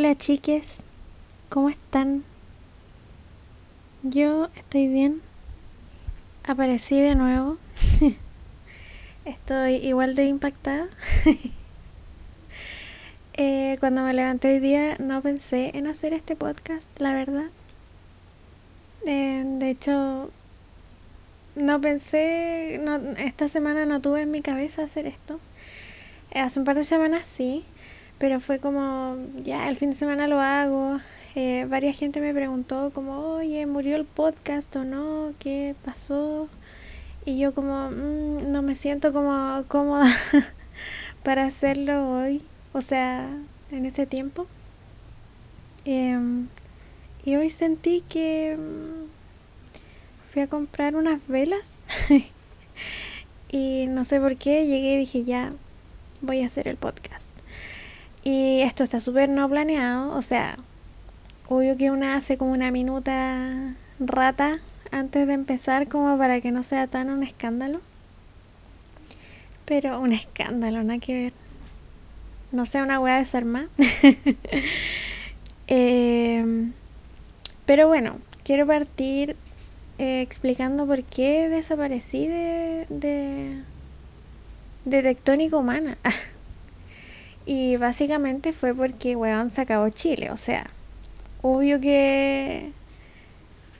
Hola chiques, ¿cómo están? Yo estoy bien. Aparecí de nuevo. estoy igual de impactada. Eh, cuando me levanté hoy día no pensé en hacer este podcast, la verdad. Eh, de hecho, no pensé, esta semana no tuve en mi cabeza hacer esto. Eh, hace un par de semanas sí, pero fue como, ya, el fin de semana lo hago. Eh, varias gente me preguntó como, oye, ¿murió el podcast o no? ¿Qué pasó? Y yo como, mm, no me siento como cómoda para hacerlo hoy, o sea, en ese tiempo. Em, y hoy sentí que mm, fui a comprar unas velas y no sé por qué llegué y dije ya voy a hacer el podcast. Y esto está súper no planeado, o sea, obvio que una hace como una minuta rata antes de empezar como para que no sea tan un escándalo. Pero un escándalo, nada que ver. No sea una weá de más eh, pero bueno, quiero partir eh, explicando por qué desaparecí de, de, de Tectónica Humana. y básicamente fue porque, weón, se acabó Chile. O sea, obvio que.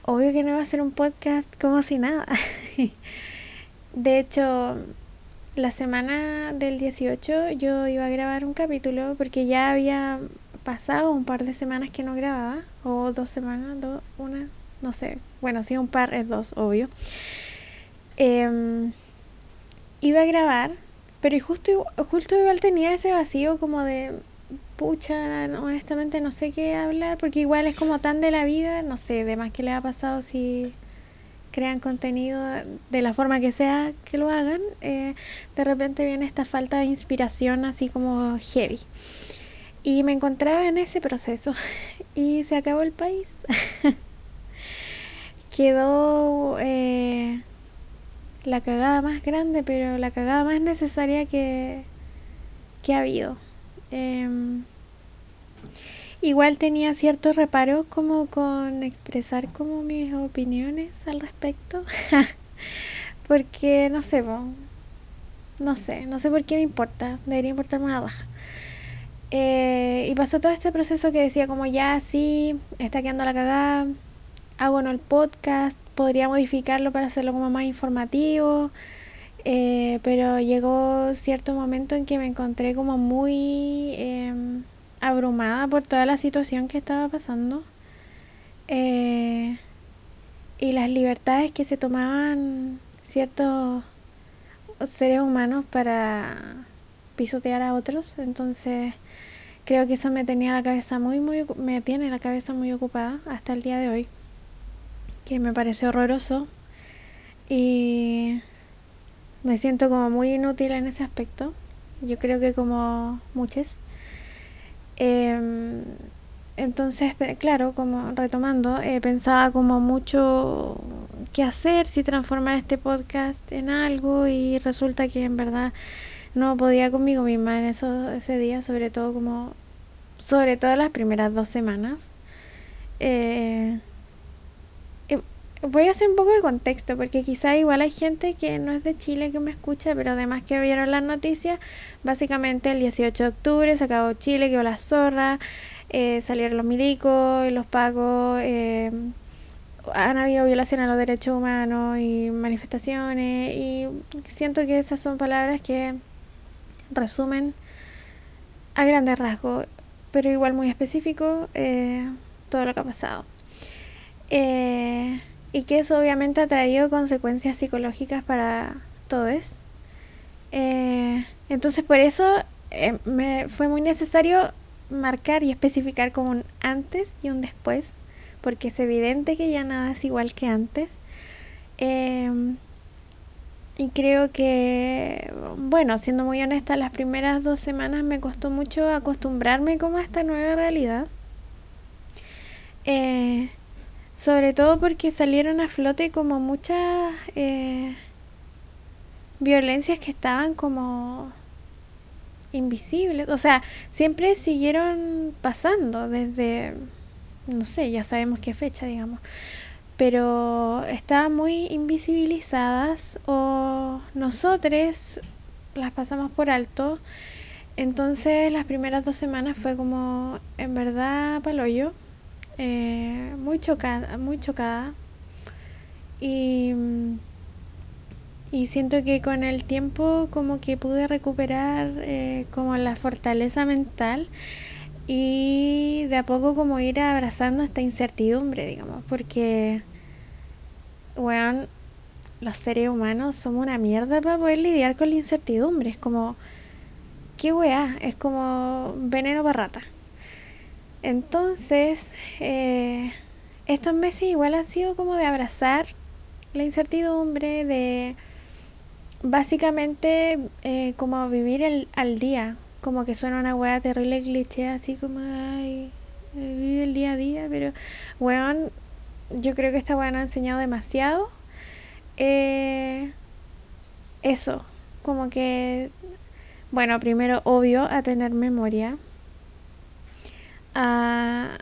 Obvio que no iba a ser un podcast como si nada. de hecho, la semana del 18 yo iba a grabar un capítulo porque ya había pasado un par de semanas que no grababa. O dos semanas, dos, una, no sé. Bueno, sí, un par es dos, obvio. Em, iba a grabar pero justo, justo igual tenía ese vacío como de, pucha, honestamente no sé qué hablar, porque igual es como tan de la vida, no sé, de más que le ha pasado si crean contenido de la forma que sea que lo hagan, eh, de repente viene esta falta de inspiración así como heavy. Y me encontraba en ese proceso y se acabó el país. Quedó eh, la cagada más grande, pero la cagada más necesaria que, que ha habido. Em, igual tenía ciertos reparos como con expresar como mis opiniones al respecto. Porque no sé, no sé, no sé por qué me importa, debería importarme una baja. Eh, y pasó todo este proceso que decía como ya sí, está quedando la cagada, hago no el podcast, podría modificarlo para hacerlo como más informativo, eh, pero llegó cierto momento en que me encontré como muy em, abrumada por toda la situación que estaba pasando eh, y las libertades que se tomaban ciertos seres humanos para pisotear a otros, entonces creo que eso me tenía la cabeza muy muy me tiene la cabeza muy ocupada hasta el día de hoy que me parece horroroso y me siento como muy inútil en ese aspecto. Yo creo que como muchas. Em, entonces, claro, como retomando, eh, pensaba como mucho qué hacer, si transformar este podcast en algo y resulta que en verdad no podía conmigo misma en eso, ese día, sobre todo como, sobre todo las primeras dos semanas. Eh, Voy a hacer un poco de contexto porque quizá igual hay gente que no es de Chile que me escucha, pero además que vieron las noticias, básicamente el 18 de octubre se acabó Chile, quedó la zorra, eh, salieron los milicos, los pagos, eh, han habido violaciones a los derechos humanos y manifestaciones y siento que esas son palabras que resumen a grandes rasgos, pero igual muy específico eh, todo lo que ha pasado. Eh, y que eso obviamente ha traído consecuencias psicológicas para todos. Eh, entonces por eso eh, me fue muy necesario marcar y especificar como un antes y un después, porque es evidente que ya nada es igual que antes. Em, y creo que, bueno, siendo muy honesta, las primeras dos semanas me costó mucho acostumbrarme como a esta nueva realidad. Eh, sobre todo porque salieron a flote como muchas eh, violencias que estaban como invisibles. O sea, siempre siguieron pasando desde, no sé, ya sabemos qué fecha, digamos. Pero estaban muy invisibilizadas o nosotros las pasamos por alto. Entonces las primeras dos semanas fue como, en verdad, paloyo. Eh, muy chocada, muy chocada. Y y siento que con el tiempo como que pude recuperar eh, como la fortaleza mental y de a poco como ir abrazando esta incertidumbre, digamos, porque, weón, los seres humanos somos una mierda para poder lidiar con la incertidumbre. Es como, qué weá, es como veneno para rata. Entonces, eh, estos meses igual han sido como de abrazar la incertidumbre, de básicamente eh, como vivir el, al día, como que suena una weá terrible cliché, así como, ay, vive el día a día, pero, weón, yo creo que esta weá nos ha enseñado demasiado. Eh, eso, como que, bueno, primero, obvio, a tener memoria. A,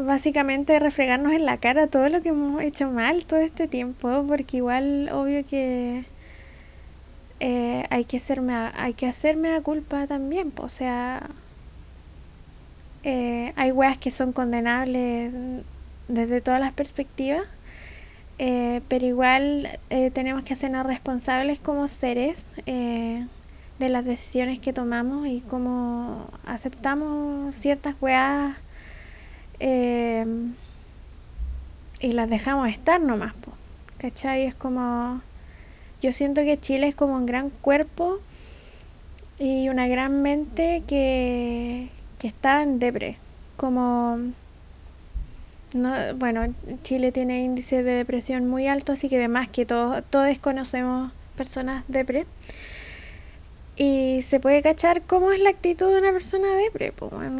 básicamente refregarnos en la cara todo lo que hemos hecho mal todo este tiempo, porque igual, obvio que eh, hay que hacerme a, hay que hacerme a culpa también o sea eh, hay weas que son condenables desde todas las perspectivas eh, pero igual tenemos que hacernos responsables como seres de las decisiones que tomamos y cómo aceptamos ciertas weas y las dejamos estar nomás, po, ¿cachai? Es como yo siento que Chile es como un gran cuerpo y una gran mente que, que está en depre. Como, no, bueno, Chile tiene índice de depresión muy alto, así que además que todos, todos conocemos personas depre. Y se puede cachar cómo es la actitud de una persona depre,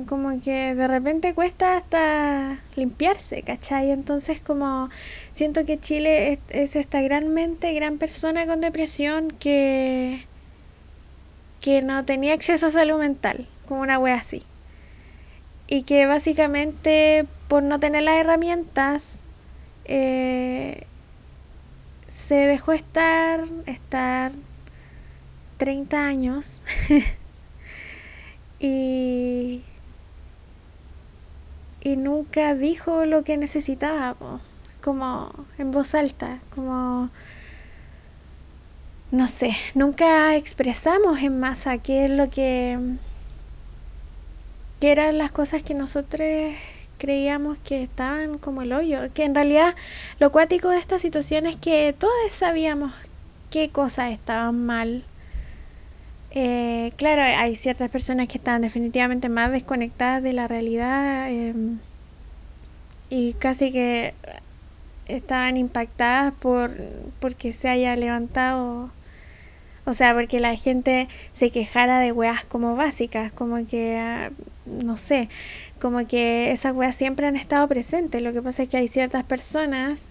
como que de repente cuesta hasta limpiarse, ¿cachai? Entonces como siento que Chile es, esta gran mente, gran persona con depresión que, que no tenía acceso a salud mental, como una wea así. Y que básicamente por no tener las herramientas eh, se dejó estar, estar 30 años y, y nunca dijo lo que necesitaba, como en voz alta, como no sé, nunca expresamos en masa qué es lo que qué eran las cosas que nosotros creíamos que estaban como el hoyo, que en realidad lo cuático de esta situación es que todos sabíamos qué cosas estaban mal eh, claro, hay ciertas personas que están definitivamente más desconectadas de la realidad em, y casi que estaban impactadas por porque se haya levantado, o sea, porque la gente se quejara de weas como básicas, como que, ah, no sé, como que esas weas siempre han estado presentes. Lo que pasa es que hay ciertas personas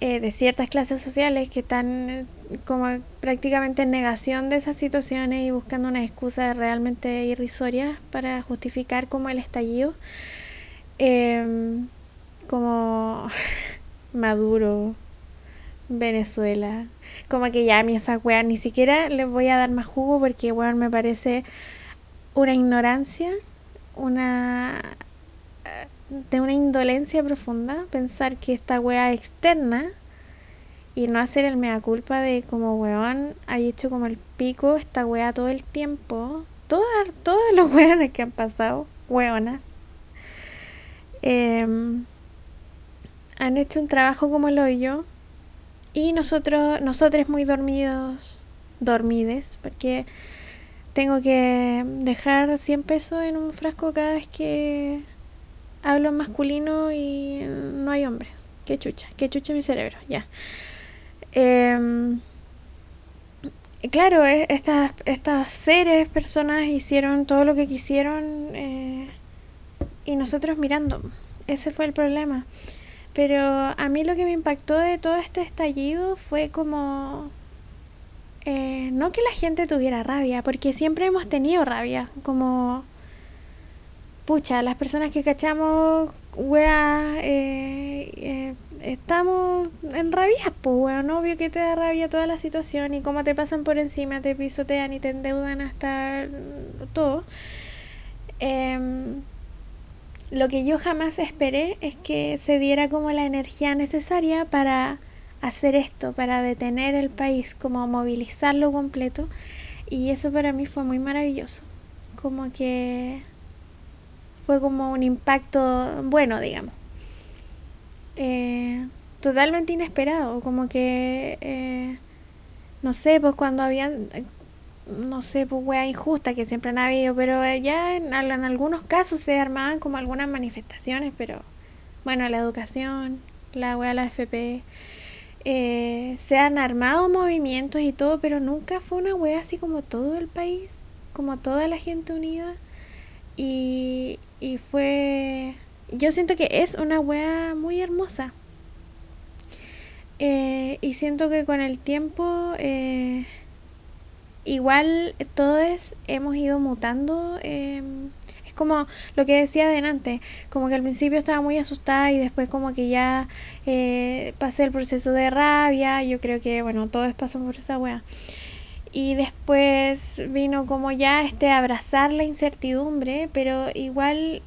eh, de ciertas clases sociales que están eh, como prácticamente en negación de esas situaciones y buscando una excusa realmente irrisoria para justificar como el estallido, em, como Maduro, Venezuela, como que ya a mí esa weá ni siquiera les voy a dar más jugo porque weón me parece una ignorancia, una de una indolencia profunda pensar que esta wea externa y no hacer el mea culpa de como weón hay hecho como el pico esta wea todo el tiempo. Todas, todos los weones que han pasado, weonas, em, han hecho un trabajo como lo yo y nosotros, nosotros muy dormidos, dormides, porque tengo que dejar 100 pesos en un frasco cada vez que hablo masculino y no hay hombres. Qué chucha, qué chucha mi cerebro, ya. Em, claro, estas, estas seres, personas hicieron todo lo que quisieron eh, y nosotros mirando. Ese fue el problema. Pero a mí lo que me impactó de todo este estallido fue como eh, no que la gente tuviera rabia, porque siempre hemos tenido rabia, como, pucha, las personas que cachamos, wea, eh, eh, estamos en rabia, pues, weón, obvio que te da rabia toda la situación y cómo te pasan por encima, te pisotean y te endeudan hasta todo. Em, lo que yo jamás esperé es que se diera como la energía necesaria para hacer esto, para detener el país, como movilizarlo completo. Y eso para mí fue muy maravilloso. Como que fue como un impacto bueno, digamos. Eh, totalmente inesperado, como que, eh, no sé, pues cuando habían, no sé, pues wea injusta que siempre han habido, pero ya en, en algunos casos se armaban como algunas manifestaciones, pero bueno, la educación, la wea, la FP, eh, se han armado movimientos y todo, pero nunca fue una wea así como todo el país, como toda la gente unida. Y, y fue... Yo siento que es una wea muy hermosa. Eh, y siento que con el tiempo... Eh, igual todos hemos ido mutando. Eh, es como lo que decía adelante, como que al principio estaba muy asustada y después como que ya eh, pasé el proceso de rabia. Yo creo que, bueno, todos pasan por esa wea. Y después vino como ya este abrazar la incertidumbre, pero igual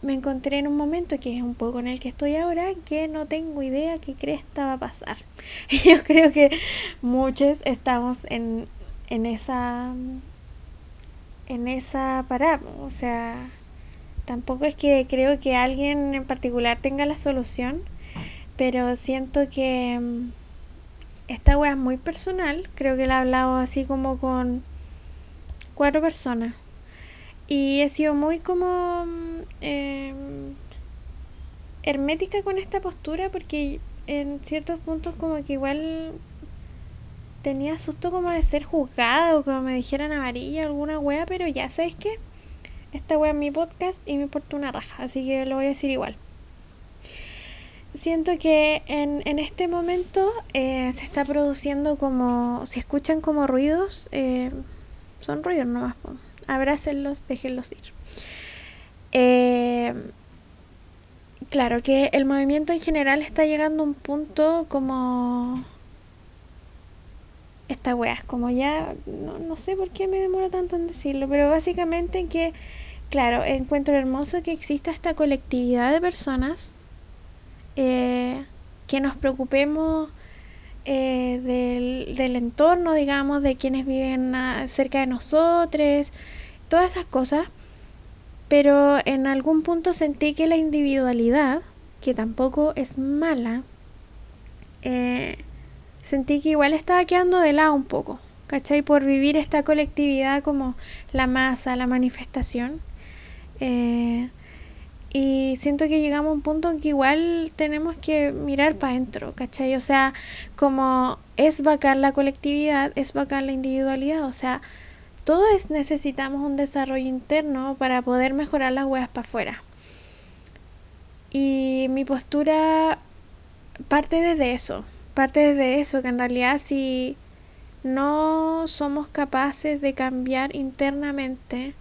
me encontré en un momento que es un poco en el que estoy ahora, que no tengo idea qué cresta va a pasar. Yo creo que muchos estamos en, en esa en esa parada, o sea, tampoco es que creo que alguien en particular tenga la solución, pero siento que mm, esta wea es muy personal, creo que la he hablado así como con cuatro personas y he sido muy como eh, hermética con esta postura porque en ciertos puntos como que igual tenía susto como de ser juzgada o como me dijeran amarilla alguna wea, pero ya sabes que esta wea es mi podcast y me importa una raja, así que lo voy a decir igual. Siento que en, en este momento eh, se está produciendo como, se escuchan como ruidos, eh, son ruidos nomás, abrácenlos, déjenlos ir. Eh, claro que el movimiento en general está llegando a un punto como esta wea como ya, no, no, sé por qué me demoro tanto en decirlo, pero básicamente que, claro, encuentro hermoso que exista esta colectividad de personas eh, que nos preocupemos eh, del, del, entorno, digamos, de quienes viven cerca de nosotros, todas esas cosas, pero en algún punto sentí que la individualidad, que tampoco es mala, eh, sentí que igual estaba quedando de lado un poco, ¿cachai? Por vivir esta colectividad como la masa, la manifestación. Eh, y siento que llegamos a un punto en que igual tenemos que mirar para adentro, ¿cachai? O sea, como es bacán la colectividad, es bacán la individualidad, o sea, todos necesitamos un desarrollo interno para poder mejorar las huevas para afuera. Y mi postura parte desde eso, parte de eso, que en realidad si no somos capaces de cambiar internamente,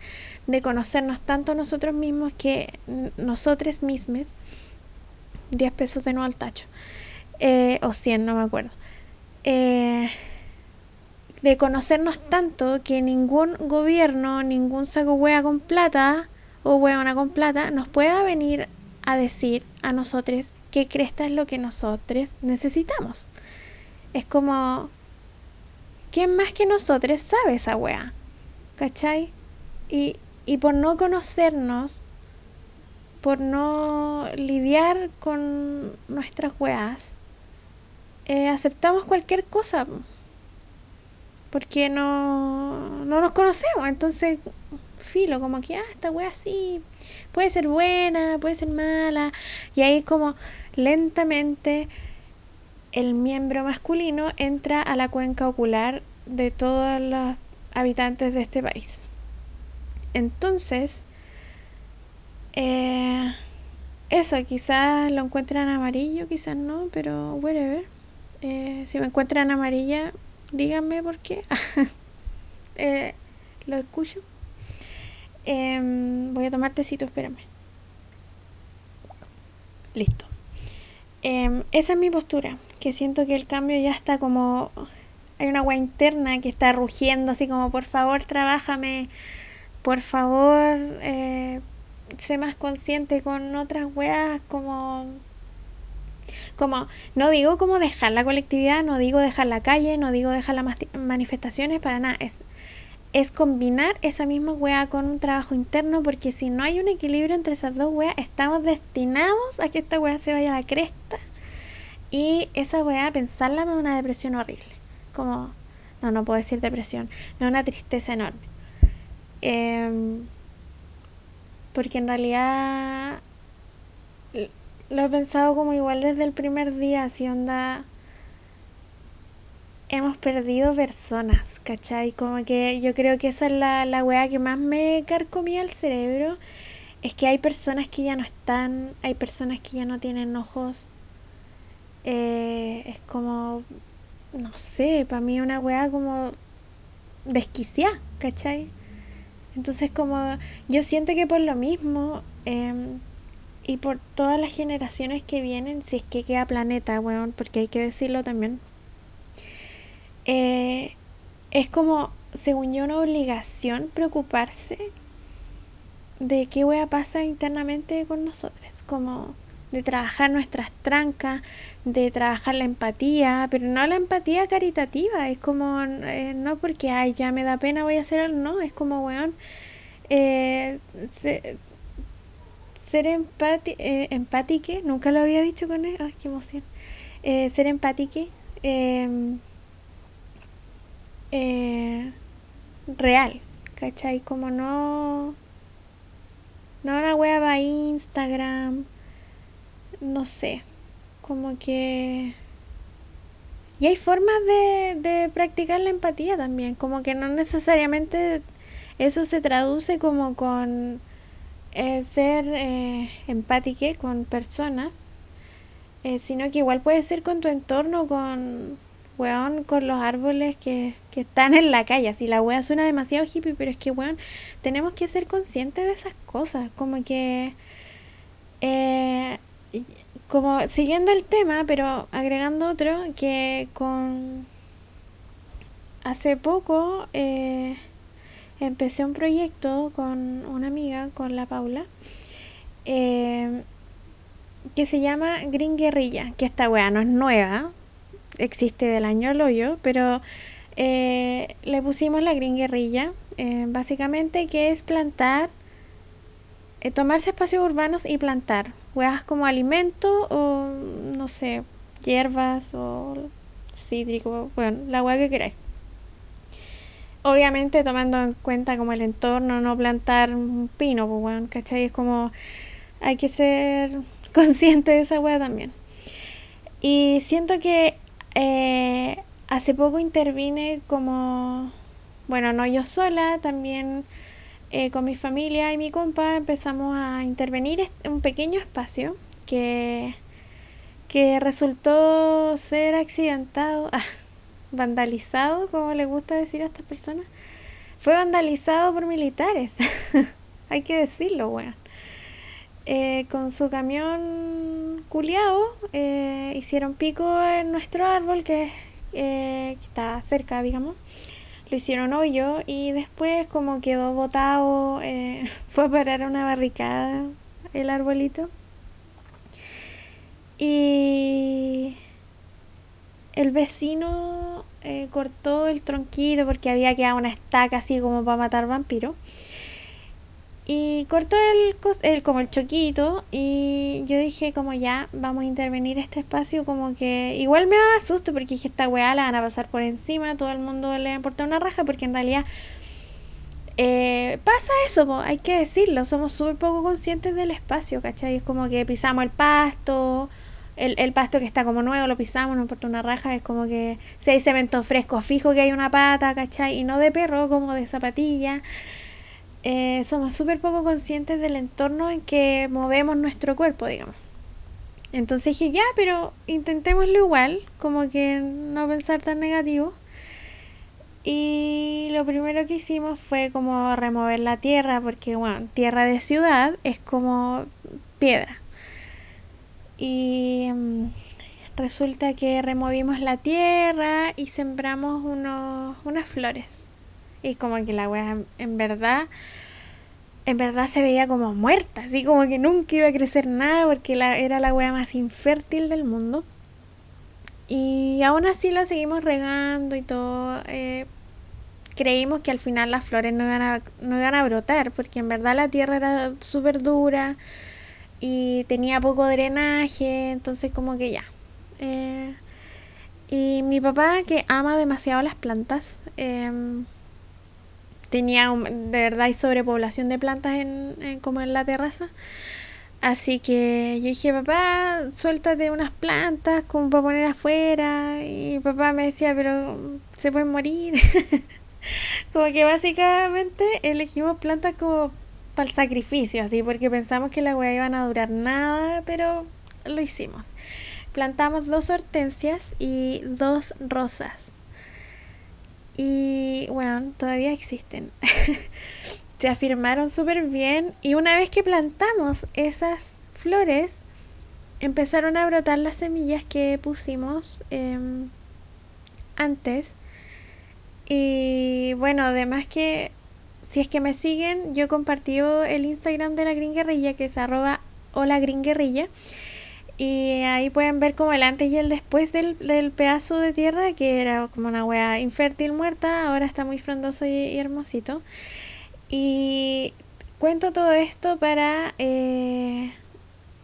de conocernos tanto nosotros mismos que nosotros mismos, 10 pesos de nuevo al tacho, eh, o 100, no me acuerdo, eh, de conocernos tanto que ningún gobierno, ningún saco hueá con plata o hueona con plata nos pueda venir a decir a nosotros qué cresta es lo que nosotros necesitamos. Es como, ¿quién más que nosotros sabe esa wea? ¿Cachai? Y, y por no conocernos, por no lidiar con nuestras weas, eh, aceptamos cualquier cosa. Porque no, no nos conocemos. Entonces, filo, como que, ah, esta wea sí, puede ser buena, puede ser mala. Y ahí como lentamente el miembro masculino entra a la cuenca ocular de todos los habitantes de este país. Entonces, eh, eso, quizás lo encuentran amarillo, quizás no, pero whatever. Eh, si me encuentran amarilla, díganme por qué. eh, lo escucho. Em, voy a tomar tecito, espérame. Listo. Em, esa es mi postura, que siento que el cambio ya está como... Hay una agua interna que está rugiendo así como, por favor, trabájame, por favor, eh, sé más consciente con otras weas como como no digo como dejar la colectividad no digo dejar la calle no digo dejar las manifestaciones para nada. Es es combinar esa misma wea con un trabajo interno porque si no hay un equilibrio entre esas dos weas estamos destinados a que esta wea se vaya a la cresta y esa wea pensarla me una depresión horrible. Como no no puedo decir depresión me una tristeza enorme eh, porque en realidad lo he pensado como igual desde el primer día, así onda... Hemos perdido personas, ¿cachai? Como que yo creo que esa es la, la wea que más me carcomía el cerebro. Es que hay personas que ya no están, hay personas que ya no tienen ojos. Eh, es como, no sé, para mí una wea como desquiciada, ¿cachai? Entonces como yo siento que por lo mismo em, y por todas las generaciones que vienen, si es que queda planeta, weón, porque hay que decirlo también, eh, es como, según yo, una obligación preocuparse de qué wea pasa internamente con nosotros, como de trabajar nuestras trancas, de trabajar la empatía, pero no la empatía caritativa, es como, eh, no porque, ay, ya me da pena, voy a hacer algo, no, es como, weón, eh, ser empati eh, empátique, nunca lo había dicho con él, ay, qué emoción, ser empátique, em, real, ¿cachai? Como no, no una wea para Instagram, no sé, como que... Y hay formas de, de practicar la empatía también, como que no necesariamente eso se traduce como con eh, ser eh, con personas, eh, sino que igual puede ser con tu entorno, con, weón, con los árboles que, que están en la calle. Si la wea suena demasiado hippie, pero es que, weón, tenemos que ser conscientes de esas cosas, como que... Eh, como siguiendo el tema, pero agregando otro, que con... Hace poco eh, empecé un proyecto con una amiga, con la Paula, eh, que se llama Green Guerrilla, que esta weá no es nueva, existe del año al hoyo, pero eh, le pusimos la Green Guerrilla, básicamente que es plantar eh, tomarse espacios urbanos y plantar huevas como alimento o no sé, hierbas o cítrico, bueno, la hueá que queráis. Obviamente tomando en cuenta como el entorno, no plantar un pino, pues bueno, ¿cachai? Es como hay que ser consciente de esa hueá también. Y siento que eh, hace poco intervine como, bueno, no yo sola, también eh, con mi familia y mi compa empezamos a intervenir en un pequeño espacio que, que resultó ser accidentado, ah, vandalizado, como le gusta decir a estas personas. Fue vandalizado por militares, hay que decirlo, bueno. Eh, con su camión culiado eh, hicieron pico en nuestro árbol que está cerca, digamos lo hicieron hoyo y después como quedó botado, eh, fue a parar una barricada el arbolito. Y el vecino eh, cortó el tronquito porque había quedado una estaca así como para matar vampiros. Y cortó el, el, como el choquito y yo dije como ya vamos a intervenir este espacio como que igual me daba susto porque dije esta weá la van a pasar por encima, todo el mundo le importa una raja porque en realidad eh, pasa eso, hay que decirlo, somos súper poco conscientes del espacio, ¿cachai? Es como que pisamos el pasto, el, el, pasto que está como nuevo lo pisamos, no importa una raja, es como que si hay cemento fresco, fijo que hay una pata, ¿cachai? Y no de perro, como de zapatilla. Eh, somos súper poco conscientes del entorno en que movemos nuestro cuerpo, digamos. Entonces dije, ya, pero intentémoslo igual, como que no pensar tan negativo. Y lo primero que hicimos fue como remover la tierra, porque bueno, tierra de ciudad es como piedra. Y mm, resulta que removimos la tierra y sembramos unos, unas flores. Y como que la wea en verdad, en verdad se veía como muerta, así como que nunca iba a crecer nada porque la, era la wea más infértil del mundo. Y aún así lo seguimos regando y todo. Eh, creímos que al final las flores no iban a, no iban a brotar porque en verdad la tierra era súper dura y tenía poco drenaje, entonces como que ya. Eh, y mi papá, que ama demasiado las plantas, em, tenía de verdad hay sobrepoblación de plantas en, como en la terraza. Así que yo dije, papá, suéltate unas plantas como para poner afuera. Y papá me decía, pero se pueden morir. como que básicamente elegimos plantas como para el sacrificio, así, porque pensamos que la weá iban a durar nada, pero lo hicimos. Plantamos dos hortensias y dos rosas. Y bueno, todavía existen. Se afirmaron súper bien y una vez que plantamos esas flores, empezaron a brotar las semillas que pusimos em, antes. Y bueno, además que si es que me siguen, yo compartí el Instagram de la Green Guerrilla, que es arroba hola Green Guerrilla. Y ahí pueden ver como el antes y el después del, del pedazo de tierra, que era como una wea infértil muerta, ahora está muy frondoso y, hermosito. Y cuento todo esto para eh,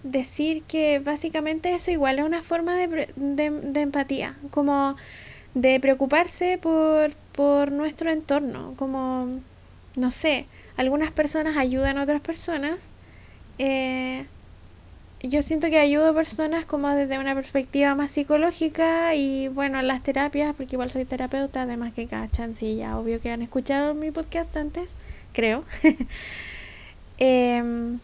decir que básicamente eso igual es una forma de, de, de empatía, como de preocuparse por, por nuestro entorno, como, no sé, algunas personas ayudan a otras personas. Eh, yo siento que ayudo a personas como desde una perspectiva más psicológica y bueno, las terapias, porque igual soy terapeuta, además que cachan, sí, ya obvio que han escuchado mi podcast antes, creo. Em,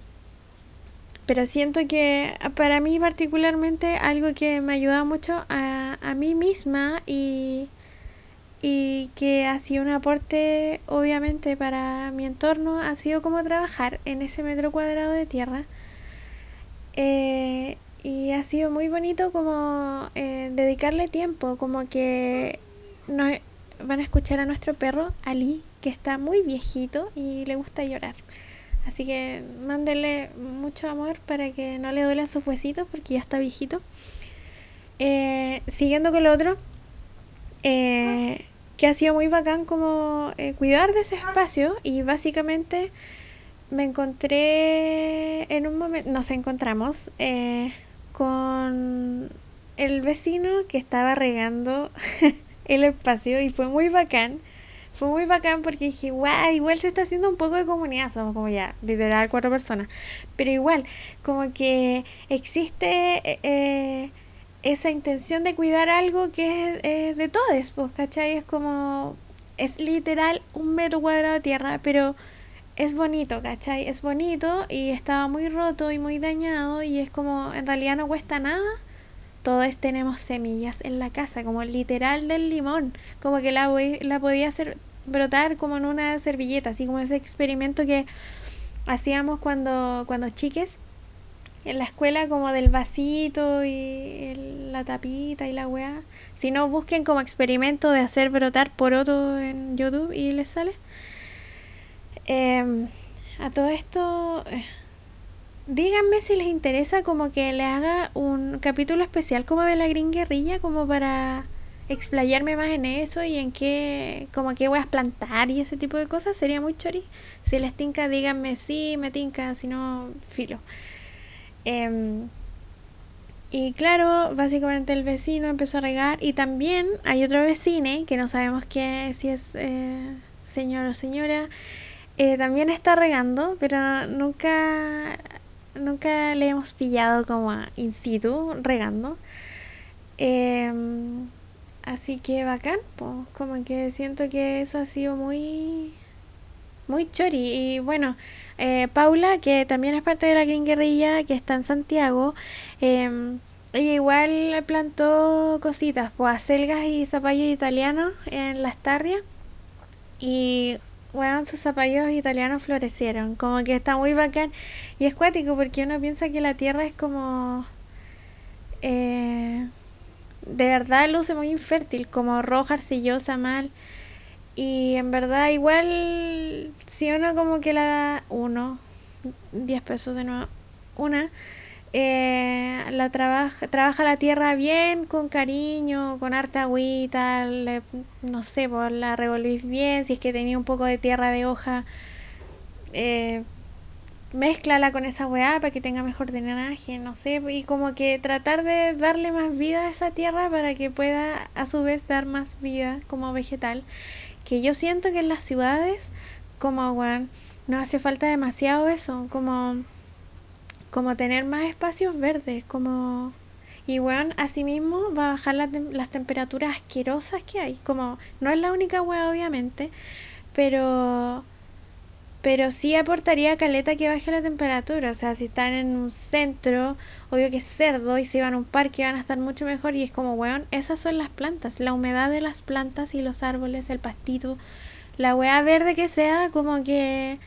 pero siento que para mí particularmente algo que me ayuda mucho a, a mí misma y, y que ha sido un aporte obviamente para mi entorno ha sido como trabajar en ese metro cuadrado de tierra eh, y ha sido muy bonito como eh, dedicarle tiempo, como que no, van a escuchar a nuestro perro, Ali, que está muy viejito y le gusta llorar. Así que mándele mucho amor para que no le duelen sus huesitos porque ya está viejito. Eh, siguiendo con lo otro, que ha sido muy bacán como cuidar de ese espacio y básicamente me encontré en un momento, nos encontramos eh, con el vecino que estaba regando el espacio y fue muy bacán. Fue muy bacán porque dije, guau, igual se está haciendo un poco de comunidad, somos como ya, literal, cuatro personas. Pero igual, como que existe eh, esa intención de cuidar algo que es de todos, pues, ¿cachai? Es como, es literal un metro cuadrado de tierra, pero es bonito, ¿cachai? Es bonito y estaba muy roto y muy dañado y es como, en realidad no cuesta nada. Todos tenemos semillas en la casa, como literal del limón, como que la, la podía hacer brotar como en una servilleta, así como ese experimento que hacíamos cuando, cuando chiques en la escuela como del vasito y la tapita y la weá. Si no, busquen como experimento de hacer brotar poroto en YouTube y les sale. Em, a todo esto, eh, díganme si les interesa como que le haga un capítulo especial como de la Green Guerrilla, como para explayarme más en eso y en qué, como qué voy a plantar y ese tipo de cosas, sería muy chori. Si les tinca, díganme si me tinca, si no, filo. Em, y claro, básicamente el vecino empezó a regar y también hay otro vecino que no sabemos qué, si es eh, señor o señora, eh, también está regando, pero nunca, nunca le hemos pillado como in situ regando. Em, así que bacán, pues, como que siento que eso ha sido muy, muy chori. Y bueno, eh, Paula, que también es parte de la Green Guerrilla, que está en Santiago, em, ella igual plantó cositas, pues acelgas y zapallos italianos en las tarrias Y, weón, sus zapallos italianos florecieron. Como que está muy bacán. Y es cuático porque uno piensa que la tierra es como... Eh, de verdad luce muy infértil, como roja, arcillosa, mal. Y en verdad igual, si uno como que la da uno, 10 pesos de nuevo, una, eh, la trabaja, trabaja la tierra bien, con cariño, con harta agüita, no sé, pues la revolvís bien, si es que tenía un poco de tierra de hoja, eh, mezclala con esa weá para que tenga mejor drenaje, no sé, y como que tratar de darle más vida a esa tierra para que pueda a su vez dar más vida como vegetal. Que yo siento que en las ciudades, como weón, no hace falta demasiado eso, como, como tener más espacios verdes, como... Y weón, asimismo va a bajar las temperaturas asquerosas que hay, como no es la única weá obviamente, pero pero sí aportaría caleta que baje la temperatura. O sea, si están en un centro, obvio que es cerdo, y si van a un parque van a estar mucho mejor. Y es como, weón, esas son las plantas. La humedad de las plantas y los árboles, el pastito, la weá verde que sea, como que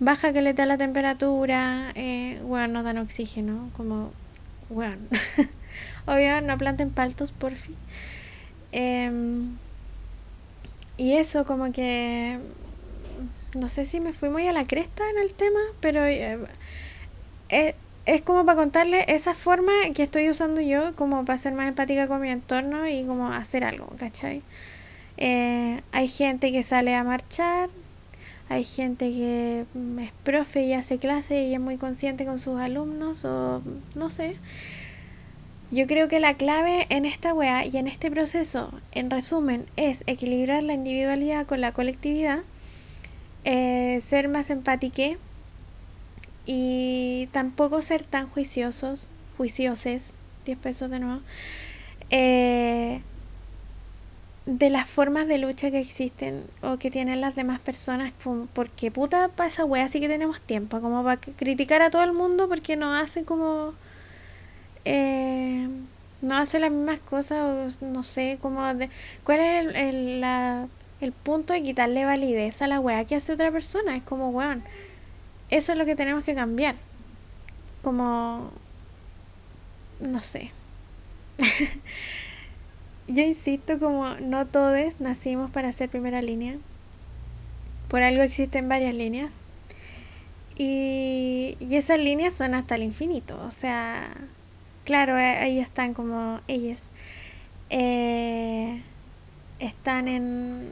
baja caleta la temperatura. Eh, weón, no dan oxígeno. Como, weón. obvio, no planten paltos, por fin. Em, y eso, como que no sé si me fui muy a la cresta en el tema, pero eh, eh, es como para contarle esa forma que estoy usando yo como para ser más empática con mi entorno y como hacer algo, ¿cachai? Hay gente que sale a marchar, hay gente que es profe y hace clase y es muy consciente con sus alumnos o no sé. Yo creo que la clave en esta weá y en este proceso, en resumen, es equilibrar la individualidad con la colectividad eh, ser más empátique y tampoco ser tan juiciosos, juicioses, 10 pesos de nuevo, eh, de las formas de lucha que existen o que tienen las demás personas, porque puta para esa wea sí que tenemos tiempo, como para criticar a todo el mundo porque no hacen como... Eh, no hace las mismas cosas o no sé, como de, cuál es el, la el punto de quitarle validez a la weá que hace otra persona. Es como, weón, eso es lo que tenemos que cambiar. Como, no sé. Yo insisto como no todos nacimos para ser primera línea. Por algo existen varias líneas. Y, y esas líneas son hasta el infinito. O sea, claro, eh, ahí están como ellas. Eh, están en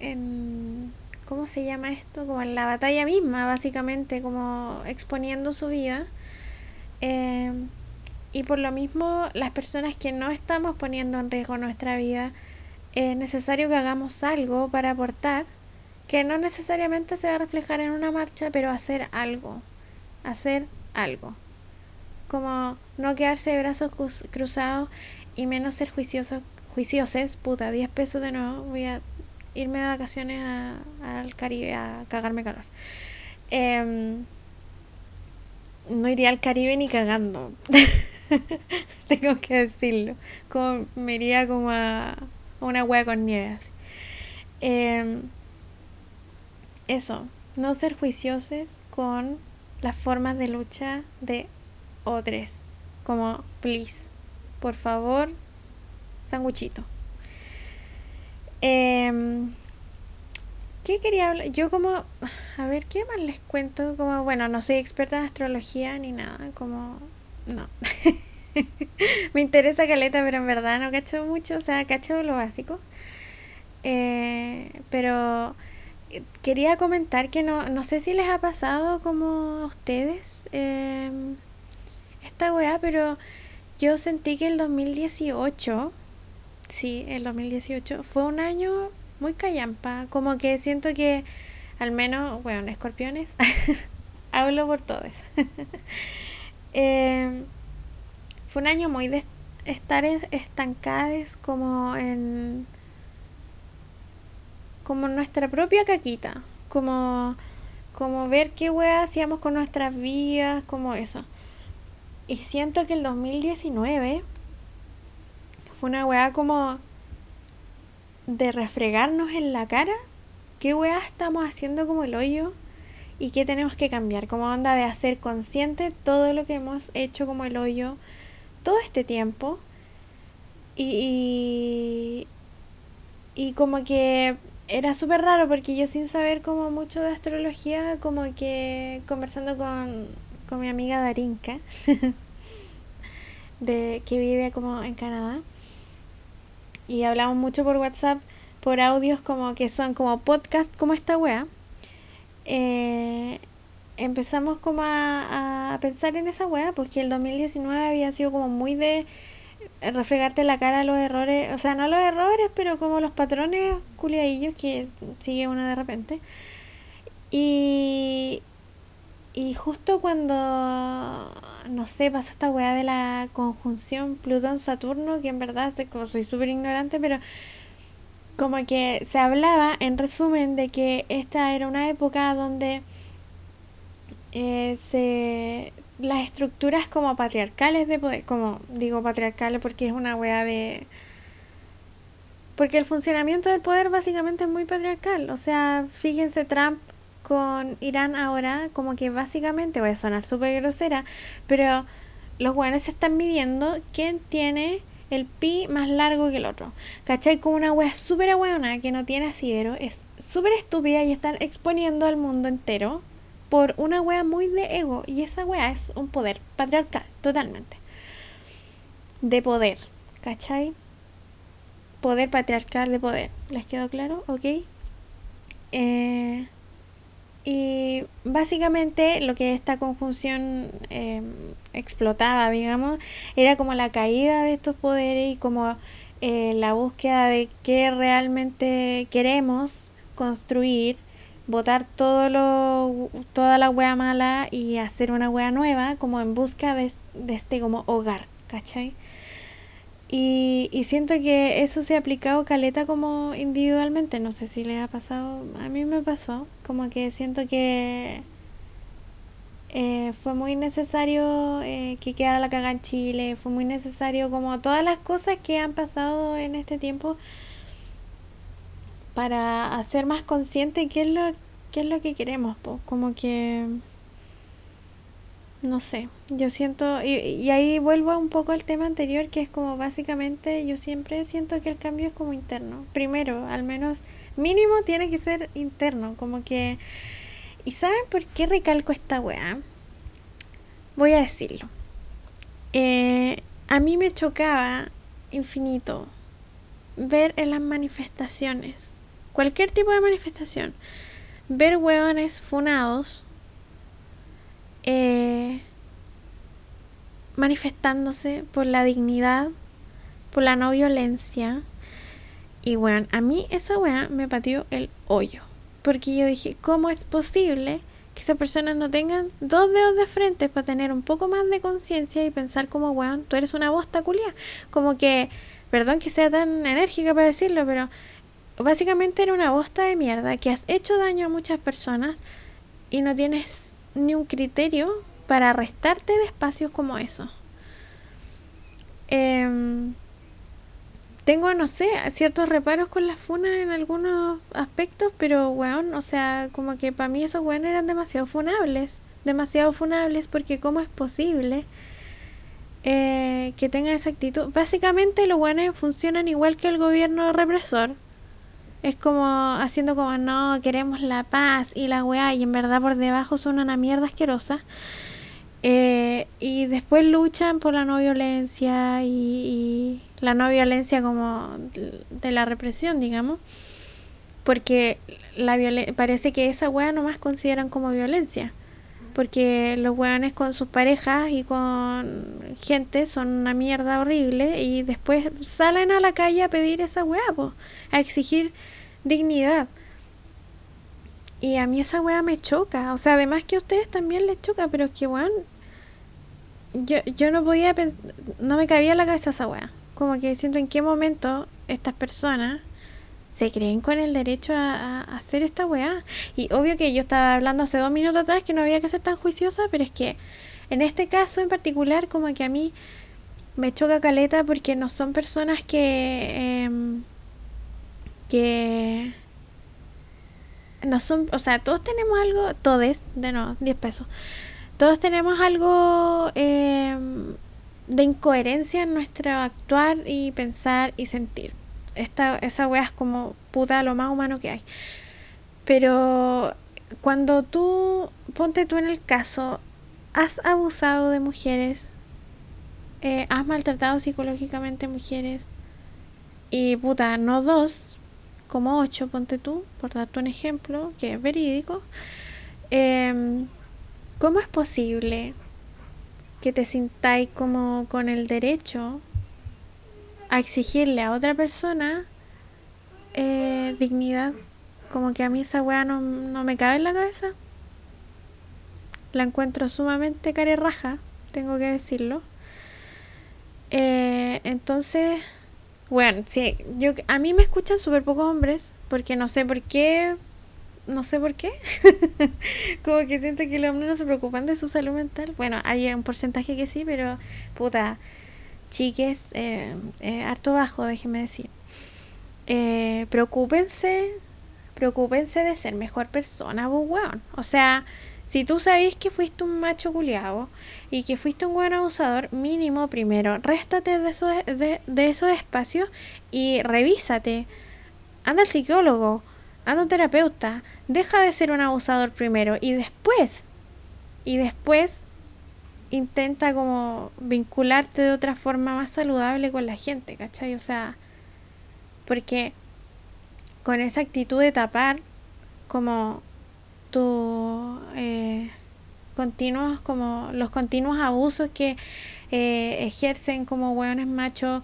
en ¿cómo se llama esto? Como en la batalla misma, básicamente, como exponiendo su vida. Eh, y por lo mismo, las personas que no estamos poniendo en riesgo nuestra vida, es necesario que hagamos algo para aportar, que no necesariamente se va a reflejar en una marcha, pero hacer algo, hacer algo. Como no quedarse de brazos cruzados y menos ser juiciosos, juiciosos, puta, 10 pesos de nuevo, voy a irme de vacaciones al Caribe a cagarme calor. Em, no iría al Caribe ni cagando. Tengo que decirlo. Como, me iría como a, una hueá con nieve así. Em, eso, no ser juiciosos con las formas de lucha de otros. Como, please, por favor, sanguchito. Eh, ¿Qué quería hablar? Yo como, a ver, ¿qué más les cuento? Como, bueno, no soy experta en astrología ni nada, como, no. Me interesa Caleta, pero en verdad no cacho mucho, o sea, cacho lo básico. Eh, pero eh, quería comentar que no, no sé si les ha pasado como a ustedes eh, esta weá, pero yo sentí que el 2018 sí, el 2018 fue un año muy callampa. Como que siento que, al menos, bueno, escorpiones, hablo por todos. Em, fue un año muy de estar estancadas como en como nuestra propia caquita como como ver qué weá hacíamos con nuestras vidas como eso. Y siento que el 2019 fue una weá como de refregarnos en la cara qué weá estamos haciendo como el hoyo y qué tenemos que cambiar, como onda de hacer consciente todo lo que hemos hecho como el hoyo todo este tiempo y, y, como que era súper raro porque yo sin saber como mucho de astrología, como que conversando con, con mi amiga Darinka, de, que vive como en Canadá, y hablamos mucho por WhatsApp, por audios como que son como podcast como esta wea. Eh, empezamos como a, a, pensar en esa wea, porque el 2019 había sido como muy de refregarte la cara a los errores, o sea, no los errores, pero como los patrones culiadillos que sigue uno de repente. Y, y justo cuando, no sé, pasó esta weá de la conjunción Plutón-Saturno, que en verdad soy súper ignorante, pero como que se hablaba en resumen de que esta era una época donde eh, se las estructuras como patriarcales de poder, como digo patriarcales porque es una weá de... Porque el funcionamiento del poder básicamente es muy patriarcal. O sea, fíjense Trump con Irán ahora, como que básicamente, voy a sonar súper grosera, pero los weones se están midiendo quién tiene el pi más largo que el otro. ¿Cachai? Como una wea súper ahueona que no tiene asidero, es súper estúpida y están exponiendo al mundo entero por una wea muy de ego. Y esa wea es un poder patriarcal, totalmente. De poder, ¿cachai? Poder patriarcal de poder. ¿Les quedó claro? ¿Ok? Eh, y básicamente lo que esta conjunción eh, explotaba, digamos, era como la caída de estos poderes y como eh, la búsqueda de qué realmente queremos construir botar todo lo, toda la wea mala y hacer una wea nueva, como en busca de, este como hogar, ¿cachai? Y, y, siento que eso se ha aplicado caleta como individualmente, no sé si le ha pasado, a mí me pasó, como que siento que eh, fue muy necesario eh, que quedara la caga en Chile, fue muy necesario como todas las cosas que han pasado en este tiempo para hacer más consciente qué es lo, qué es lo que queremos, como que no sé, yo siento, y, y, ahí vuelvo un poco al tema anterior, que es como básicamente yo siempre siento que el cambio es como interno. Primero, al menos mínimo tiene que ser interno, como que... ¿Y saben por qué recalco esta weá? Voy a decirlo. Eh, a mí me chocaba infinito ver en las manifestaciones cualquier tipo de manifestación, ver hueones funados eh, manifestándose por la dignidad, por la no violencia. Y bueno, a mí esa weá me pateó el hoyo. Porque yo dije, ¿cómo es posible que esas personas no tengan dos dedos de frente para tener un poco más de conciencia y pensar como, weón, tú eres una bosta culia? Como que, perdón que sea tan enérgica para decirlo, pero básicamente era una bosta de mierda que has hecho daño a muchas personas y no tienes ni un criterio para arrestarte de espacios como eso. Em, tengo, no sé, ciertos reparos con las funas en algunos aspectos, pero, weón, o sea, como que para mí esos weones eran demasiado funables. Demasiado funables porque cómo es posible eh, que tengan esa actitud. Básicamente los weones funcionan igual que el gobierno represor es como haciendo como no, queremos la paz y la weá, y en verdad por debajo son una mierda asquerosa. Eh, y después luchan por la no violencia y, la no violencia como de la represión, digamos. Porque la parece que esa weá nomás consideran como violencia. Porque los weones con sus parejas y con gente son una mierda horrible y después salen a la calle a pedir esa weá, a exigir dignidad. Y a mí esa weá me choca. O sea, además que a ustedes también les choca, pero es que, weón, yo, yo no podía no me cabía en la cabeza esa weá. Como que siento en qué momento estas personas se creen con el derecho a, hacer esta weá. Y obvio que yo estaba hablando hace dos minutos atrás que no había que ser tan juiciosa, pero es que en este caso en particular, como que a mí me choca caleta porque no son personas que. Em, que no son, o sea, todos tenemos algo, todes, de no, 10 pesos. Todos tenemos algo em, de incoherencia en nuestro actuar y pensar y sentir. Esta, esa wea es como puta lo más humano que hay. Pero cuando tú, ponte tú en el caso, has abusado de mujeres, eh, has maltratado psicológicamente mujeres, y puta, no dos, como ocho, ponte tú, por darte un ejemplo, que es verídico. Em, ¿Cómo es posible que te sintáis como con el derecho a exigirle a otra persona eh, dignidad? Como que a mí esa weá no, no me cabe en la cabeza. La encuentro sumamente raja, tengo que decirlo. Eh, entonces, bueno, sí, yo, a mí me escuchan súper pocos hombres, porque no sé por qué, no sé por qué, como que siento que los hombres no se preocupan de su salud mental. Bueno, hay un porcentaje que sí, pero puta, chiques, eh, eh, harto bajo, déjenme decir. Eh, preocúpense, preocúpense de ser mejor persona, vos, weón. O sea, si tú sabes que fuiste un macho culiado y que fuiste un buen abusador, mínimo primero, réstate de esos, de, esos espacios y revísate. Anda al psicólogo, anda a un terapeuta, deja de ser un abusador primero y después, y después intenta como vincularte de otra forma más saludable con la gente, ¿cachai? O sea, porque con esa actitud de tapar, como tu eh, continuos como los continuos abusos que eh, ejercen como hueones machos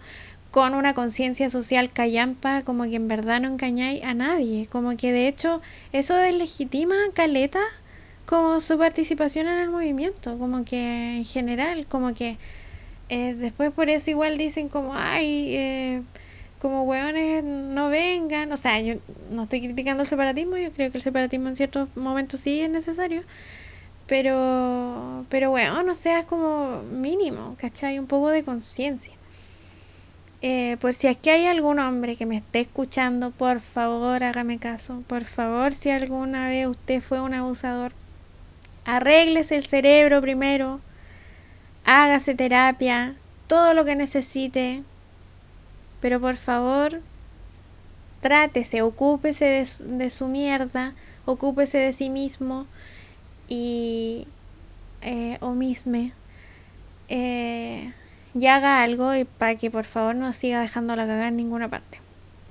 con una conciencia social callampa, como que en verdad no engañáis a nadie, como que de hecho eso deslegitima caleta como su participación en el movimiento, como que en general, como que eh, después por eso igual dicen como, ay, eh, como hueones no vengan, o sea, yo no estoy criticando el separatismo, yo creo que el separatismo en ciertos momentos sí es necesario, pero, pero bueno, no sea, como mínimo, ¿cachai? Un poco de conciencia. Eh, por si es que hay algún hombre que me esté escuchando, por favor hágame caso. Por favor, si alguna vez usted fue un abusador, arréglese el cerebro primero, hágase terapia, todo lo que necesite, pero por favor, trátese, ocúpese de, de su mierda, ocúpese de sí mismo y eh, o misme eh, y haga algo y para que por favor no siga dejando la cagada en ninguna parte.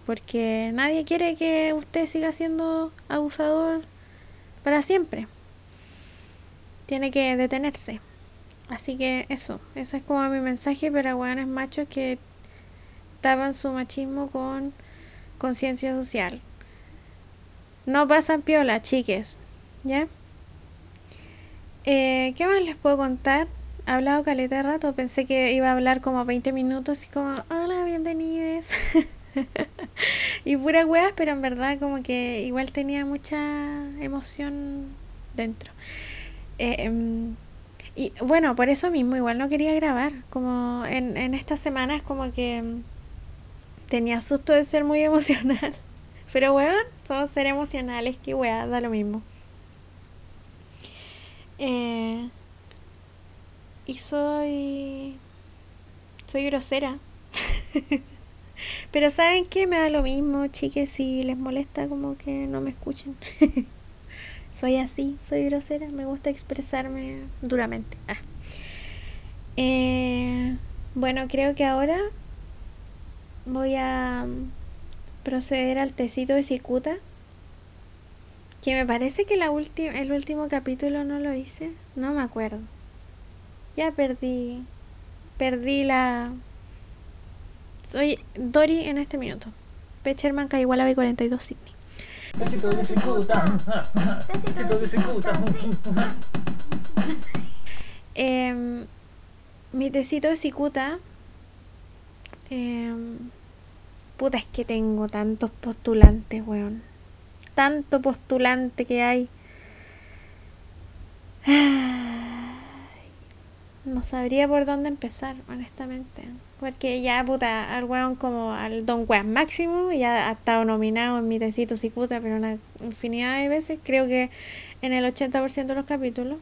Porque nadie quiere que usted siga siendo abusador para siempre. Tiene que detenerse. Así que eso, eso es como mi mensaje para hueones machos que tapan su machismo con conciencia social. No pasan piola, chiques. ¿Ya? Eh, ¿Qué más les puedo contar? He hablado caleta de rato, pensé que iba a hablar como 20 minutos y como, hola, bienvenidos. y pura weas, pero en verdad como que igual tenía mucha emoción dentro. Em, y bueno, por eso mismo igual no quería grabar, como en, en estas semanas como que tenía susto de ser muy emocional. Pero weón, somos ser emocionales, que wea, da lo mismo. Eh, y soy. Soy grosera. Pero ¿saben qué? Me da lo mismo, chiques, si les molesta como que no me escuchen. soy así, soy grosera, me gusta expresarme duramente. Ah. Eh, bueno, creo que ahora voy a proceder al tecito de cicuta. Que me parece que la el último capítulo no lo hice. No me acuerdo. Ya perdí. Perdí la. Soy Dory en este minuto. Pecherman igual a B42 Sydney. Tecito de cicuta. Tecito de cicuta. eh, mi tecito de cicuta. Eh, puta, es que tengo tantos postulantes, weón tanto postulante que hay. no sabría por dónde empezar, honestamente. Porque ya, puta, al weón como al Don Juan Máximo, ya ha estado nominado en mi tecito cicuta, pero una infinidad de veces, creo que en el 80% de los capítulos.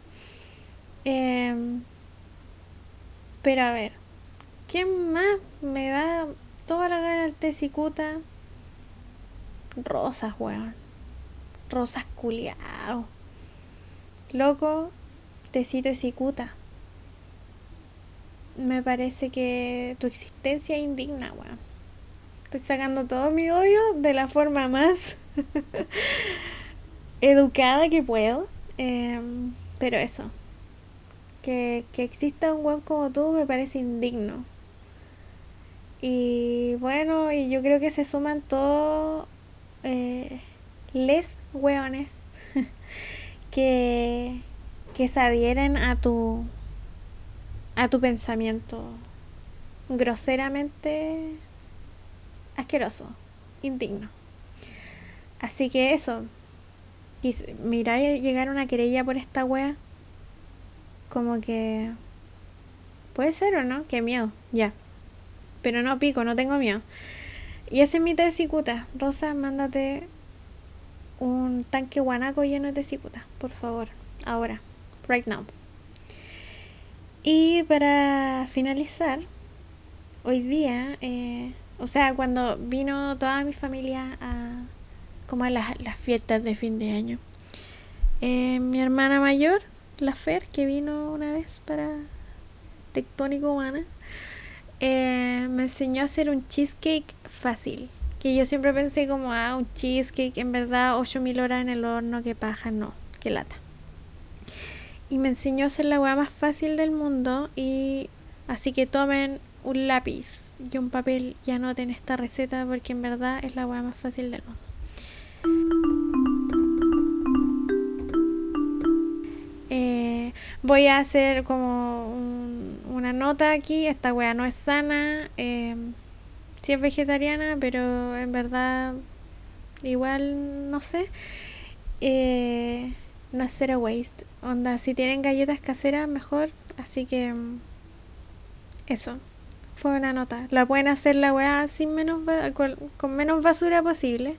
Em, pero a ver, ¿quién más me da toda la gana el cicuta? Rosas, weón. Rosas culiao. Loco, tecito cicuta me parece que tu existencia es indigna, weón. Estoy sacando todo mi odio de la forma más educada que puedo. Em, pero eso. Que, exista un weón como tú me parece indigno. Y bueno, y yo creo que se suman todos eh, les weones que, que se adhieren a tu a tu pensamiento groseramente asqueroso, indigno. Así que eso, mira llegar una querella por esta wea, como que puede ser o no, qué miedo, ya. Pero no pico, no tengo miedo. Y ese es mi cicuta. Rosa, mándate un tanque guanaco lleno de cicuta, por favor, ahora, right now. Y para finalizar, hoy día, eh, o sea, cuando vino toda mi familia a como a las, fiestas de fin de año, eh, mi hermana mayor, la Fer, que vino una vez para Tectónico Humana, eh, me enseñó a hacer un cheesecake fácil. Que yo siempre pensé como, ah, un cheesecake, en verdad, 8000 horas en el horno, que paja, no, que lata y me enseñó a hacer la hueá más fácil del mundo y así que tomen un lápiz y un papel y anoten esta receta porque en verdad es la hueá más fácil del mundo. Eh, voy a hacer como nota aquí, esta hueá no es sana, eh, sí es vegetariana, pero en verdad igual no sé. Eh, no es waste. Onda, si tienen galletas caseras, mejor. Así que mm, eso. Fue una nota. La pueden hacer la weá sin menos con, menos basura posible.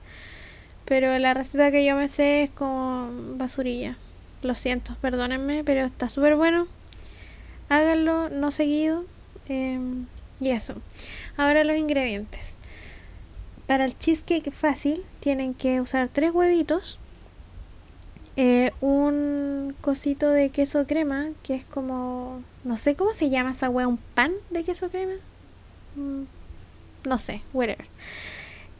Pero la receta que yo me sé es con basurilla. Lo siento, perdónenme, pero está súper bueno. Háganlo, no seguido. Em, y eso. Ahora los ingredientes. Para el cheesecake fácil tienen que usar tres huevitos eh, un cosito de queso crema, que es como, no sé cómo se llama esa wea, un pan de queso crema. Mm, no sé, whatever.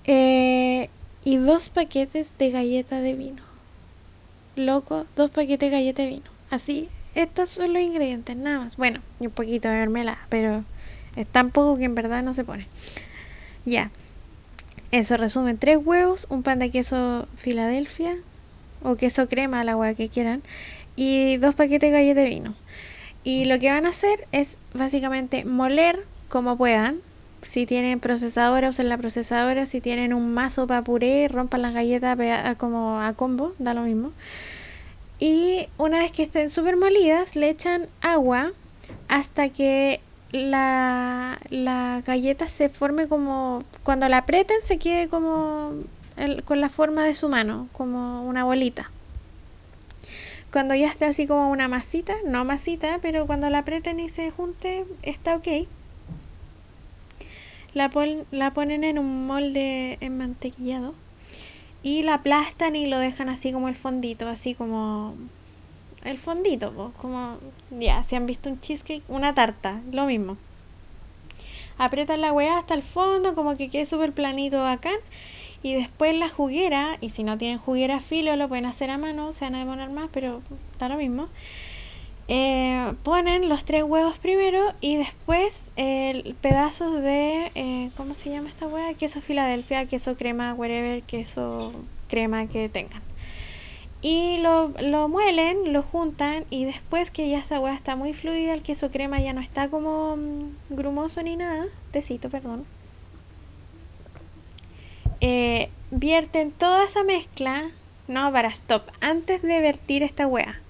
Eh, y dos paquetes de galleta de vino. Loco, dos paquetes de galleta de vino. Así, estos son los ingredientes, nada más. Bueno, y un poquito de mermelada, pero es tan poco que en verdad no se pone. Ya. Eso resume tres huevos, un pan de queso Filadelfia, o queso crema, la agua que quieran, y dos paquetes de galletas de vino. Y lo que van a hacer es básicamente moler como puedan. Si tienen procesadora, usen la procesadora. Si tienen un mazo para puré, rompan las galletas como a combo, da lo mismo. Y una vez que estén súper molidas, le echan agua hasta que la, la galleta se forme como. Cuando la aprieten, se quede como con la forma de su mano, como una bolita. Cuando ya esté así como una masita, no masita, pero cuando la aprieten y se junte, está ok. La, la ponen en un molde enmantequillado y la aplastan y lo dejan así como el fondito, así como el fondito, como ya, si han visto un cheesecake, una tarta, lo mismo. Aprietan la hueá hasta el fondo, como que quede súper planito acá y después la juguera, y si no tienen juguera filo, lo pueden hacer a mano, se van a demorar más, pero está lo mismo. Eh, ponen los tres huevos primero y después eh, pedazos de, eh, ¿cómo se llama esta hueá? Queso Filadelfia, queso crema, whatever, queso crema que tengan. Y lo, lo muelen, lo juntan y después que ya esta hueá está muy fluida, el queso crema ya no está como mm, grumoso ni nada, tecito, perdón eh, vierten toda esa mezcla, no, para stop, antes de vertir esta wea,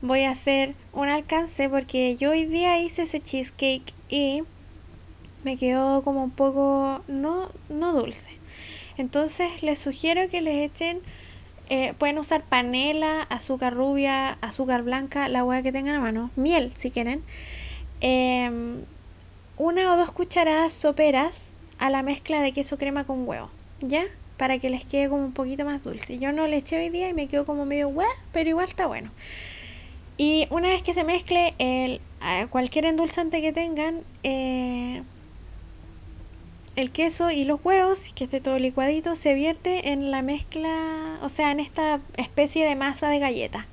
voy a hacer un alcance porque yo hoy día hice ese cheesecake y me quedó como un poco no, no dulce. Entonces les sugiero que les echen, eh, pueden usar panela, azúcar rubia, azúcar blanca, la hueá que tengan a mano, miel si quieren, em, una o dos cucharadas soperas a la mezcla de queso crema con huevo, ¿ya? Para que les quede como un poquito más dulce. Yo no le eché hoy día y me quedó como medio hueá, pero igual está bueno. Y una vez que se mezcle el, cualquier endulzante que tengan, eh, el queso y los huevos, que esté todo licuadito, se vierte en la mezcla, o sea, en esta especie de masa de galleta.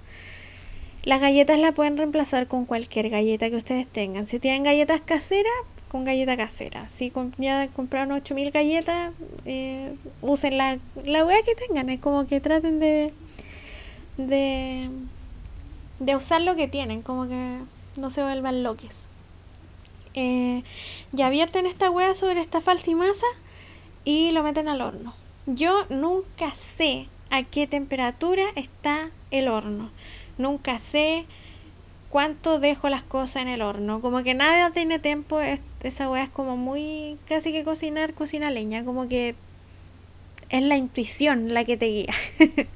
Las galletas la pueden reemplazar con cualquier galleta que ustedes tengan. Si tienen galletas caseras, con galleta casera. Si ya compraron 8000 galletas, eh, usen la, la hueá que tengan. Es como que traten de, de, de usar lo que tienen, como que no se vuelvan loques eh, ya vierten esta hueá sobre esta masa y lo meten al horno. Yo nunca sé a qué temperatura está el horno. Nunca sé cuánto dejo las cosas en el horno. Como que nada tiene tiempo. Esa hueá es como muy. casi que cocinar, cocina leña. Como que es la intuición la que te guía.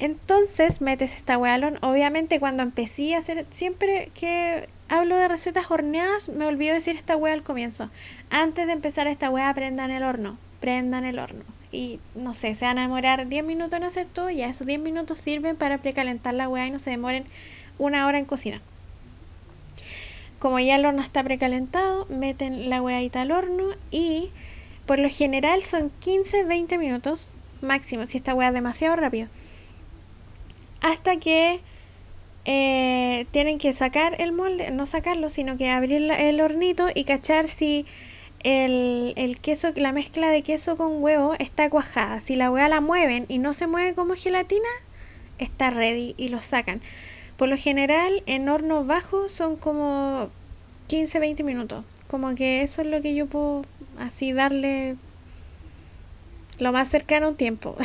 Entonces metes esta hueá al horno. Obviamente cuando empecé a hacer. Siempre que hablo de recetas horneadas, me olvidé decir esta wea al comienzo. Antes de empezar esta wea, prendan el horno. Prendan el horno. Y no sé, se van a demorar 10 minutos en hacer todo. Ya esos 10 minutos sirven para precalentar la wea y no se demoren una hora en cocinar. Como ya el horno está precalentado, meten la weadita al horno y por lo general son 15-20 minutos máximo, si esta wea es demasiado rápido. Hasta que eh, tienen que sacar el molde, no sacarlo, sino que abrir el hornito y cachar si el, el, queso, la mezcla de queso con huevo está cuajada. Si la hueá la mueven y no se mueve como gelatina, está ready y lo sacan. Por lo general, en horno bajo son como 15-20 minutos. Como que eso es lo que yo puedo así darle lo más cercano a un tiempo.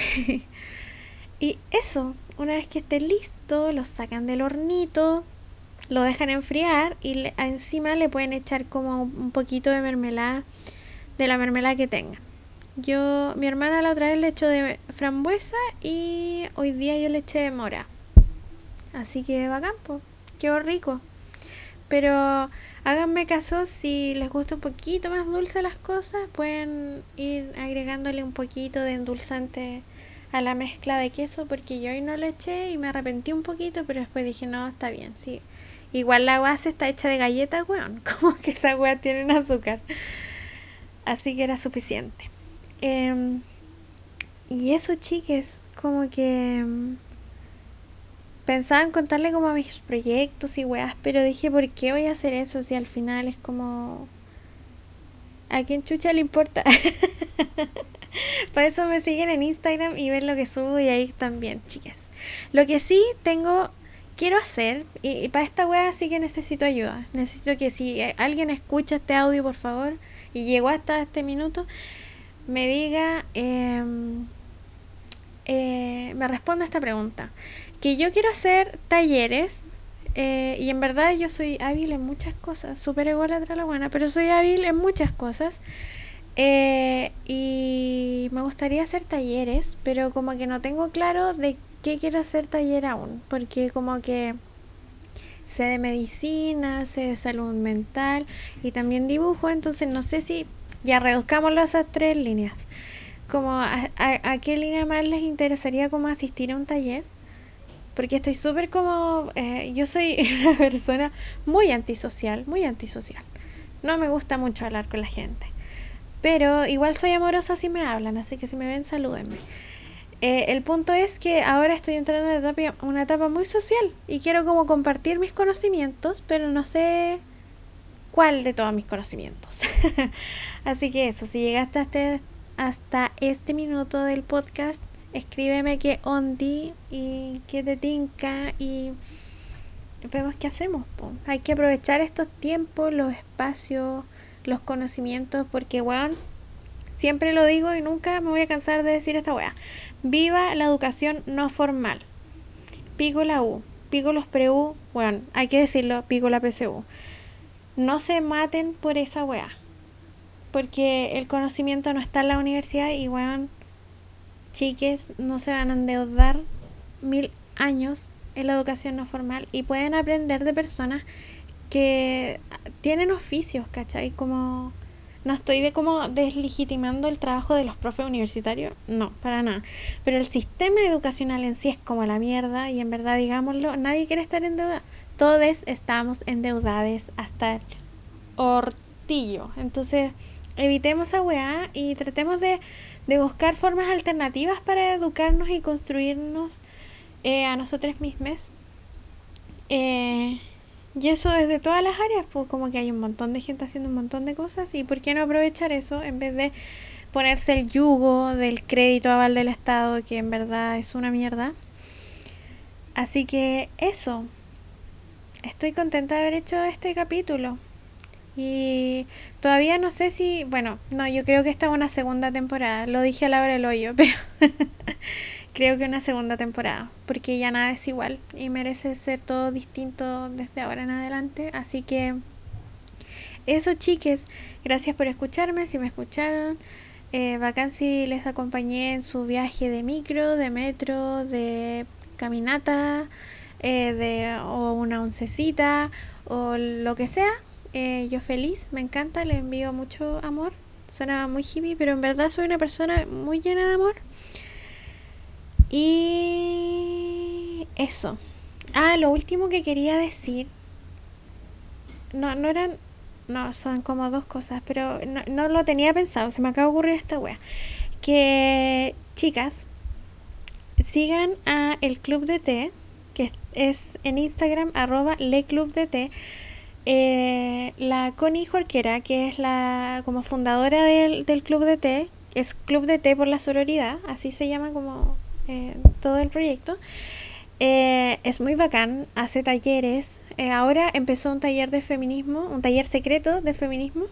y eso, una vez que esté listo, lo sacan del hornito, lo dejan enfriar y encima le pueden echar como un poquito de mermelada, de la mermelada que tengan. Yo, mi hermana la otra vez le echó de frambuesa y hoy día yo le eché de mora. Así que va campo, quedó rico. Pero háganme caso si les gusta un poquito más dulce las cosas, pueden ir agregándole un poquito de endulzante a la mezcla de queso porque yo hoy no le eché y me arrepentí un poquito, pero después dije, no, está bien, sí. Igual la base está hecha de galleta, weón. Como que esa weá tiene un azúcar. Así que era suficiente. Em, y eso, chiques, como que em, pensaba en contarle como a mis proyectos y weas, pero dije, ¿por qué voy a hacer eso si al final es como... ¿A quién chucha le importa? Por eso me siguen en Instagram y ven lo que subo y ahí también, chicas. Lo que sí tengo, quiero hacer, y, para esta wea sí que necesito ayuda. Necesito que si eh, alguien escucha este audio, por favor, y llegó hasta este minuto, me diga, em, eh, me responda esta pregunta. Que yo quiero hacer talleres eh, y en verdad yo soy hábil en muchas cosas, súper ególatra la buena, pero soy hábil en muchas cosas. Eh, y me gustaría hacer talleres, pero como que no tengo claro de qué quiero hacer taller aún, porque como que sé de medicina, sé de salud mental y también dibujo, entonces no sé si ya reduzcámoslo a esas tres líneas. Como a, a, qué línea más les interesaría como asistir a un taller. Porque estoy súper como... Eh, yo soy una persona muy antisocial, muy antisocial. No me gusta mucho hablar con la gente. Pero igual soy amorosa si me hablan, así que si me ven, salúdenme. Eh, el punto es que ahora estoy entrando en una etapa, una etapa muy social y quiero como compartir mis conocimientos, pero no sé cuál de todos mis conocimientos. así que eso, si llegaste hasta este, hasta este minuto del podcast, escríbeme que ondi y que te tinca y vemos qué hacemos. Hay que aprovechar estos tiempos, los espacios los conocimientos, porque, weón, siempre lo digo y nunca me voy a cansar de decir esta weá. Viva la educación no formal. Pico la U. pico los preu, bueno, hay que decirlo, pico la PSU. No se maten por esa weá. Porque el conocimiento no está en la universidad y weón, chiques, no se van a endeudar mil años en la educación no formal y pueden aprender de personas que tienen oficios, ¿cachai? Como no estoy de como deslegitimando el trabajo de los profes universitarios, no, para nada. Pero el sistema educacional en sí es como la mierda y en verdad, digámoslo, nadie quiere estar en deuda. Todos estamos endeudados hasta el hortillo. Entonces, evitemos esa weá y tratemos de, de buscar formas alternativas para educarnos y construirnos eh, a nosotros mismos. Eh, y eso desde todas las áreas, pues como que hay un montón de gente haciendo un montón de cosas y ¿por qué no aprovechar eso en vez de ponerse el yugo del crédito aval del Estado, que en verdad es una mierda? Así que eso, estoy contenta de haber hecho este capítulo. Y todavía no sé si, bueno, no, yo creo que esta es una segunda temporada, lo dije a la hora del hoyo, pero creo que una segunda temporada, porque ya nada es igual y merece ser todo distinto desde ahora en adelante. Así que eso, chiques, gracias por escucharme, si me escucharon. Eh, bacán si les acompañé en su viaje de micro, de metro, de caminata, eh, de, o una oncecita, o lo que sea. Eh, yo feliz, me encanta, le envío mucho amor. Suena muy hippie, pero en verdad soy una persona muy llena de amor. Y eso. Ah, lo último que quería decir. No, no eran. No, son como dos cosas, pero no, no lo tenía pensado. Se me acaba de ocurrir esta wea. Que, chicas, sigan a el Club de Té, que es en Instagram, arroba leclubdt. Eh, la Connie Jorquera, que es la como fundadora del, del Club de Té, es Club de Té por la sororidad, así se llama como eh, todo el proyecto. Eh, es muy bacán, hace talleres. Eh, ahora empezó un taller de feminismo, un taller secreto de feminismo,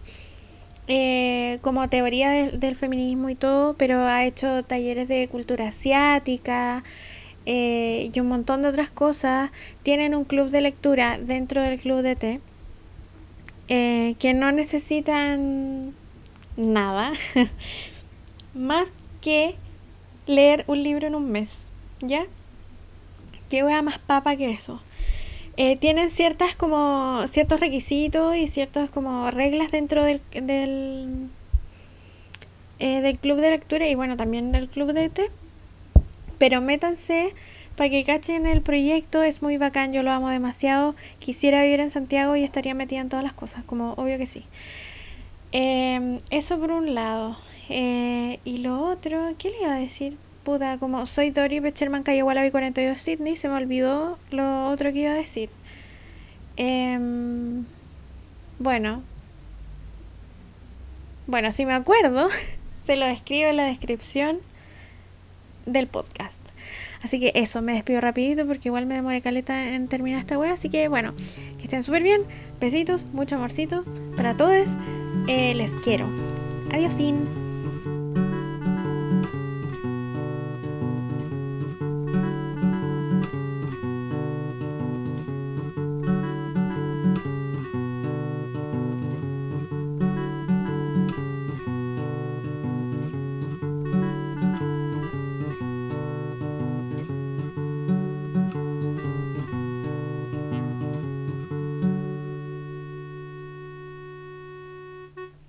como teoría del feminismo y todo, pero ha hecho talleres de cultura asiática y un montón de otras cosas. Tienen un club de lectura dentro del club de té, que no necesitan nada más que leer un libro en un mes, ¿ya? ¿Qué a más papa que eso? Eh, tienen ciertas como ciertos requisitos y ciertas como reglas dentro del del, eh, del club de lectura y bueno también del club de té pero métanse para que cachen el proyecto es muy bacán yo lo amo demasiado quisiera vivir en Santiago y estaría metida en todas las cosas como obvio que sí em, eso por un lado eh, y lo otro, ¿qué le iba a decir? Puta, como soy Dory Becherman Calle Wallaby 42 Sydney, se me olvidó lo otro que iba a decir. Em, bueno. Bueno, si me acuerdo, se lo escribo en la descripción del podcast. Así que eso, me despido rapidito porque igual me demoré caleta en terminar esta wea. Así que bueno, que estén súper bien. Besitos, mucho amorcito para todos. Eh, les quiero. Adiós.